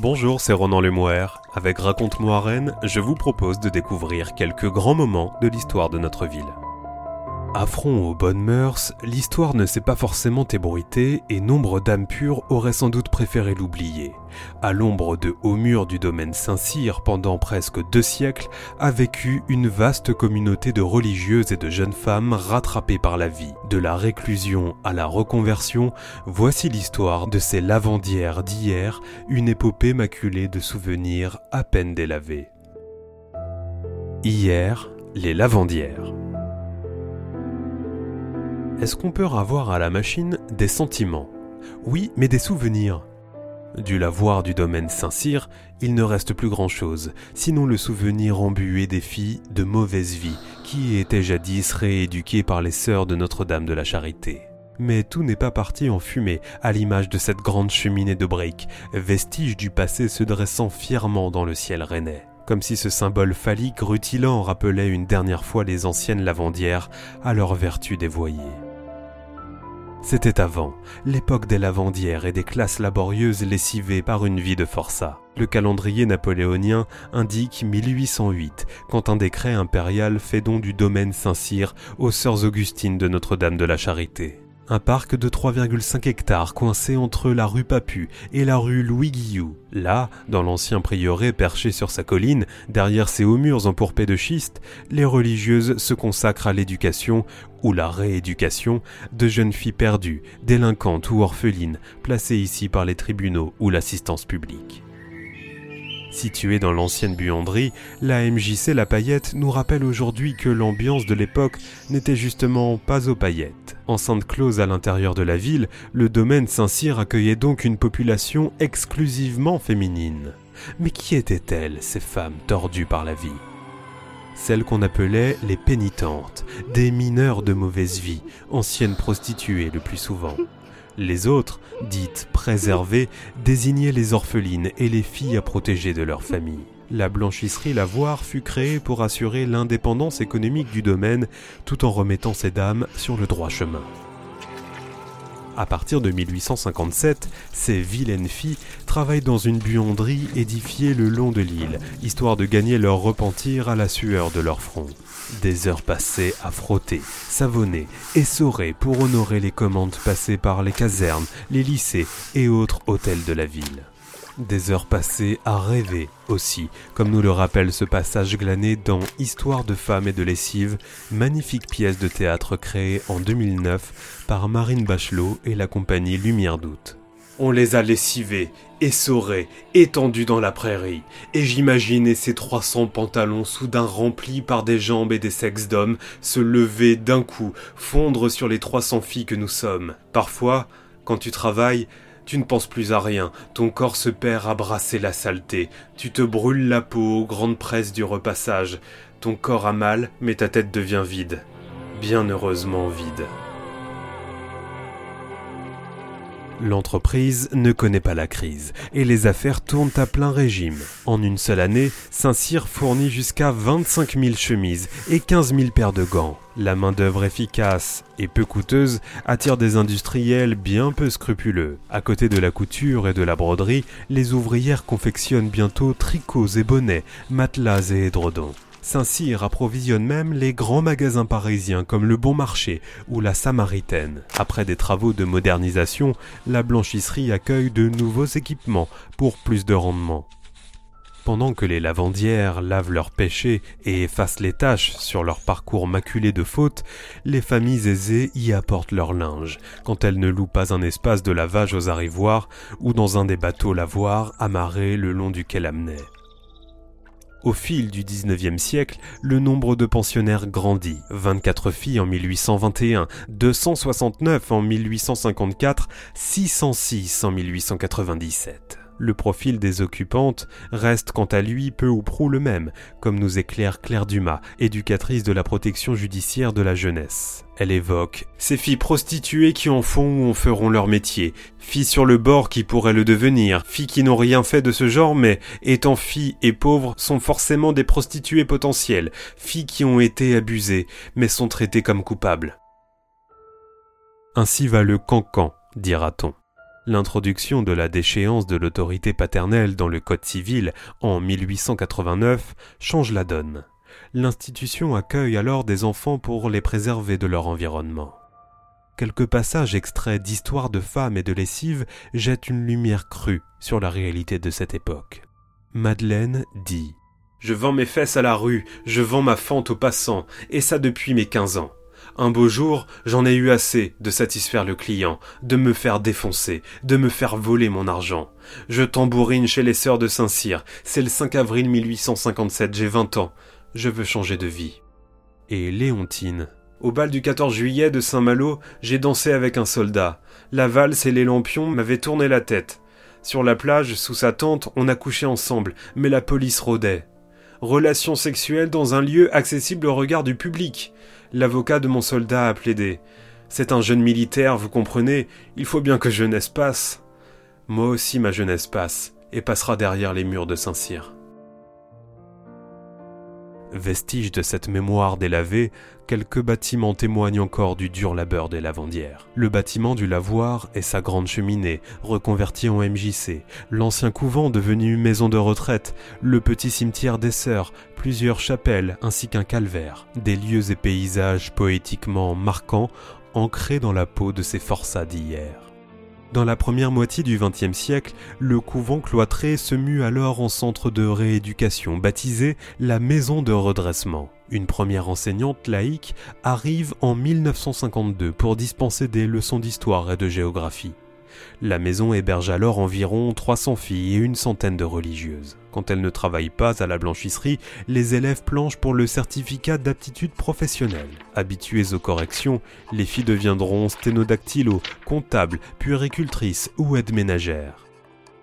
Bonjour, c'est Ronan Lemoire. Avec Raconte-moi Rennes, je vous propose de découvrir quelques grands moments de l'histoire de notre ville. Affront aux bonnes mœurs, l'histoire ne s'est pas forcément ébruitée et nombre d'âmes pures auraient sans doute préféré l'oublier. À l'ombre de hauts murs du domaine Saint-Cyr pendant presque deux siècles a vécu une vaste communauté de religieuses et de jeunes femmes rattrapées par la vie. De la réclusion à la reconversion, voici l'histoire de ces lavandières d'hier, une épopée maculée de souvenirs à peine délavés. Hier, les lavandières. Est-ce qu'on peut avoir à la machine des sentiments? Oui, mais des souvenirs. Du lavoir du domaine Saint-Cyr, il ne reste plus grand-chose, sinon le souvenir embué des filles de mauvaise vie qui étaient jadis rééduquées par les sœurs de Notre-Dame de la Charité. Mais tout n'est pas parti en fumée, à l'image de cette grande cheminée de briques, vestige du passé se dressant fièrement dans le ciel rennais. Comme si ce symbole phallique rutilant rappelait une dernière fois les anciennes lavandières à leur vertu dévoyée. C'était avant, l'époque des lavandières et des classes laborieuses lessivées par une vie de forçat. Le calendrier napoléonien indique 1808, quand un décret impérial fait don du domaine Saint-Cyr aux sœurs Augustines de Notre-Dame de la Charité un parc de 3,5 hectares coincé entre la rue Papu et la rue Louis Guillou. Là, dans l'ancien prieuré perché sur sa colline, derrière ses hauts murs empourpés de schiste, les religieuses se consacrent à l'éducation ou la rééducation de jeunes filles perdues, délinquantes ou orphelines, placées ici par les tribunaux ou l'assistance publique. Située dans l'ancienne buanderie, la MJC La Paillette nous rappelle aujourd'hui que l'ambiance de l'époque n'était justement pas aux paillettes. Enceinte close à l'intérieur de la ville, le domaine Saint-Cyr accueillait donc une population exclusivement féminine. Mais qui étaient-elles, ces femmes tordues par la vie? Celles qu'on appelait les pénitentes, des mineurs de mauvaise vie, anciennes prostituées le plus souvent. Les autres, dites préservées, désignaient les orphelines et les filles à protéger de leur famille. La blanchisserie Lavoir fut créée pour assurer l'indépendance économique du domaine tout en remettant ces dames sur le droit chemin. À partir de 1857, ces vilaines filles travaillent dans une buanderie édifiée le long de l'île, histoire de gagner leur repentir à la sueur de leur front. Des heures passées à frotter, savonner, essorer pour honorer les commandes passées par les casernes, les lycées et autres hôtels de la ville. Des heures passées à rêver aussi, comme nous le rappelle ce passage glané dans Histoire de femmes et de lessive, magnifique pièce de théâtre créée en 2009 par Marine Bachelot et la compagnie Lumière d'août. On les a lessivés, essorés, étendus dans la prairie, et j'imaginais ces 300 pantalons soudain remplis par des jambes et des sexes d'hommes se lever d'un coup, fondre sur les 300 filles que nous sommes. Parfois, quand tu travailles, tu ne penses plus à rien, ton corps se perd à brasser la saleté, tu te brûles la peau aux grandes presses du repassage, ton corps a mal, mais ta tête devient vide. Bien heureusement vide. L'entreprise ne connaît pas la crise et les affaires tournent à plein régime. En une seule année, Saint-Cyr fournit jusqu'à 25 000 chemises et 15 000 paires de gants. La main-d'œuvre efficace et peu coûteuse attire des industriels bien peu scrupuleux. À côté de la couture et de la broderie, les ouvrières confectionnent bientôt tricots et bonnets, matelas et édredons. Saint-Cyr approvisionne même les grands magasins parisiens comme le Bon Marché ou la Samaritaine. Après des travaux de modernisation, la blanchisserie accueille de nouveaux équipements pour plus de rendement. Pendant que les lavandières lavent leurs péchés et effacent les taches sur leur parcours maculé de fautes, les familles aisées y apportent leur linge, quand elles ne louent pas un espace de lavage aux arrivoires ou dans un des bateaux lavoirs amarrés le long du quai. Au fil du XIXe siècle, le nombre de pensionnaires grandit. 24 filles en 1821, 269 en 1854, 606 en 1897. Le profil des occupantes reste quant à lui peu ou prou le même, comme nous éclaire Claire Dumas, éducatrice de la protection judiciaire de la jeunesse. Elle évoque ces filles prostituées qui en font ou en feront leur métier, filles sur le bord qui pourraient le devenir, filles qui n'ont rien fait de ce genre mais, étant filles et pauvres, sont forcément des prostituées potentielles, filles qui ont été abusées mais sont traitées comme coupables. Ainsi va le cancan, dira-t-on. L'introduction de la déchéance de l'autorité paternelle dans le Code civil en 1889 change la donne. L'institution accueille alors des enfants pour les préserver de leur environnement. Quelques passages extraits d'histoires de femmes et de lessives jettent une lumière crue sur la réalité de cette époque. Madeleine dit Je vends mes fesses à la rue, je vends ma fente aux passants, et ça depuis mes quinze ans. Un beau jour, j'en ai eu assez de satisfaire le client, de me faire défoncer, de me faire voler mon argent. Je tambourine chez les sœurs de Saint-Cyr, c'est le 5 avril 1857, j'ai vingt ans. Je veux changer de vie. Et Léontine. Au bal du 14 juillet de Saint-Malo, j'ai dansé avec un soldat. La valse et les lampions m'avaient tourné la tête. Sur la plage, sous sa tente, on a couché ensemble, mais la police rôdait. Relations sexuelles dans un lieu accessible au regard du public. L'avocat de mon soldat a plaidé. C'est un jeune militaire, vous comprenez, il faut bien que jeunesse passe. Moi aussi ma jeunesse passe, et passera derrière les murs de Saint-Cyr. Vestige de cette mémoire délavée, quelques bâtiments témoignent encore du dur labeur des lavandières. Le bâtiment du lavoir et sa grande cheminée, reconvertie en MJC, l'ancien couvent devenu maison de retraite, le petit cimetière des sœurs, plusieurs chapelles ainsi qu'un calvaire, des lieux et paysages poétiquement marquants, ancrés dans la peau de ces forçats d'hier. Dans la première moitié du XXe siècle, le couvent cloîtré se mue alors en centre de rééducation baptisé la Maison de redressement. Une première enseignante laïque arrive en 1952 pour dispenser des leçons d'histoire et de géographie. La maison héberge alors environ 300 filles et une centaine de religieuses. Quand elles ne travaillent pas à la blanchisserie, les élèves planchent pour le certificat d'aptitude professionnelle. Habituées aux corrections, les filles deviendront sténodactylo, comptables, puéricultrices ou aides ménagères.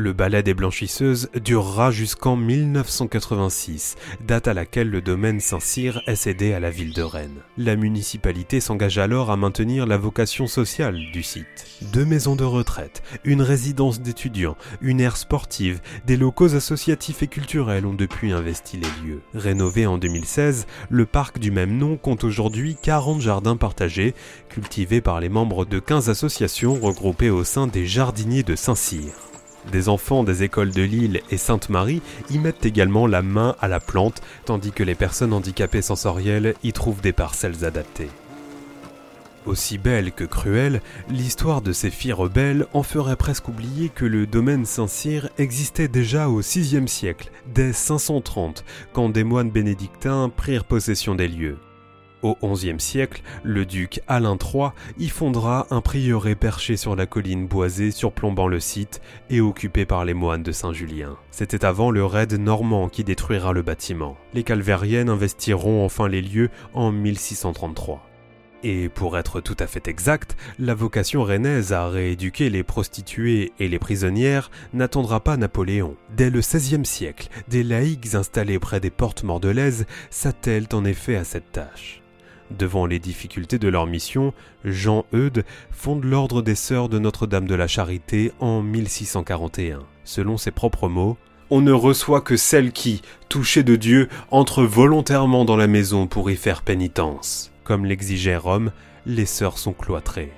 Le ballet des blanchisseuses durera jusqu'en 1986, date à laquelle le domaine Saint-Cyr est cédé à la ville de Rennes. La municipalité s'engage alors à maintenir la vocation sociale du site. Deux maisons de retraite, une résidence d'étudiants, une aire sportive, des locaux associatifs et culturels ont depuis investi les lieux. Rénové en 2016, le parc du même nom compte aujourd'hui 40 jardins partagés, cultivés par les membres de 15 associations regroupées au sein des jardiniers de Saint-Cyr. Des enfants des écoles de Lille et Sainte-Marie y mettent également la main à la plante, tandis que les personnes handicapées sensorielles y trouvent des parcelles adaptées. Aussi belle que cruelle, l'histoire de ces filles rebelles en ferait presque oublier que le domaine Saint-Cyr existait déjà au VIe siècle, dès 530, quand des moines bénédictins prirent possession des lieux. Au XIe siècle, le duc Alain III y fondera un prieuré perché sur la colline boisée surplombant le site et occupé par les moines de Saint-Julien. C'était avant le raid normand qui détruira le bâtiment. Les calvériennes investiront enfin les lieux en 1633. Et pour être tout à fait exact, la vocation rennaise à rééduquer les prostituées et les prisonnières n'attendra pas Napoléon. Dès le XVIe siècle, des laïcs installés près des portes mordelaises s'attellent en effet à cette tâche. Devant les difficultés de leur mission, Jean Eudes fonde l'ordre des Sœurs de Notre-Dame de la Charité en 1641. Selon ses propres mots, on ne reçoit que celles qui, touchées de Dieu, entrent volontairement dans la maison pour y faire pénitence. Comme l'exigeait Rome, les sœurs sont cloîtrées.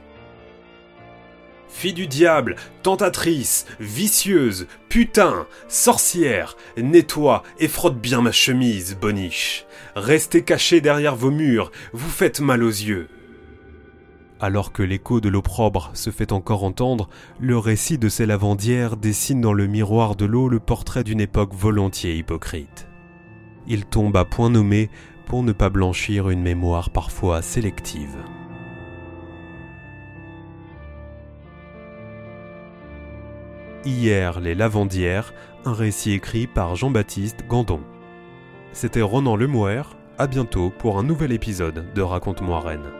Fille du diable, tentatrice, vicieuse, putain, sorcière, nettoie et frotte bien ma chemise, boniche. Restez cachés derrière vos murs, vous faites mal aux yeux. Alors que l'écho de l'opprobre se fait encore entendre, le récit de ces lavandières dessine dans le miroir de l'eau le portrait d'une époque volontiers hypocrite. Il tombe à point nommé pour ne pas blanchir une mémoire parfois sélective. Hier les lavandières, un récit écrit par Jean-Baptiste Gandon. C'était Ronan Lemouer, à bientôt pour un nouvel épisode de Raconte-moi Rennes.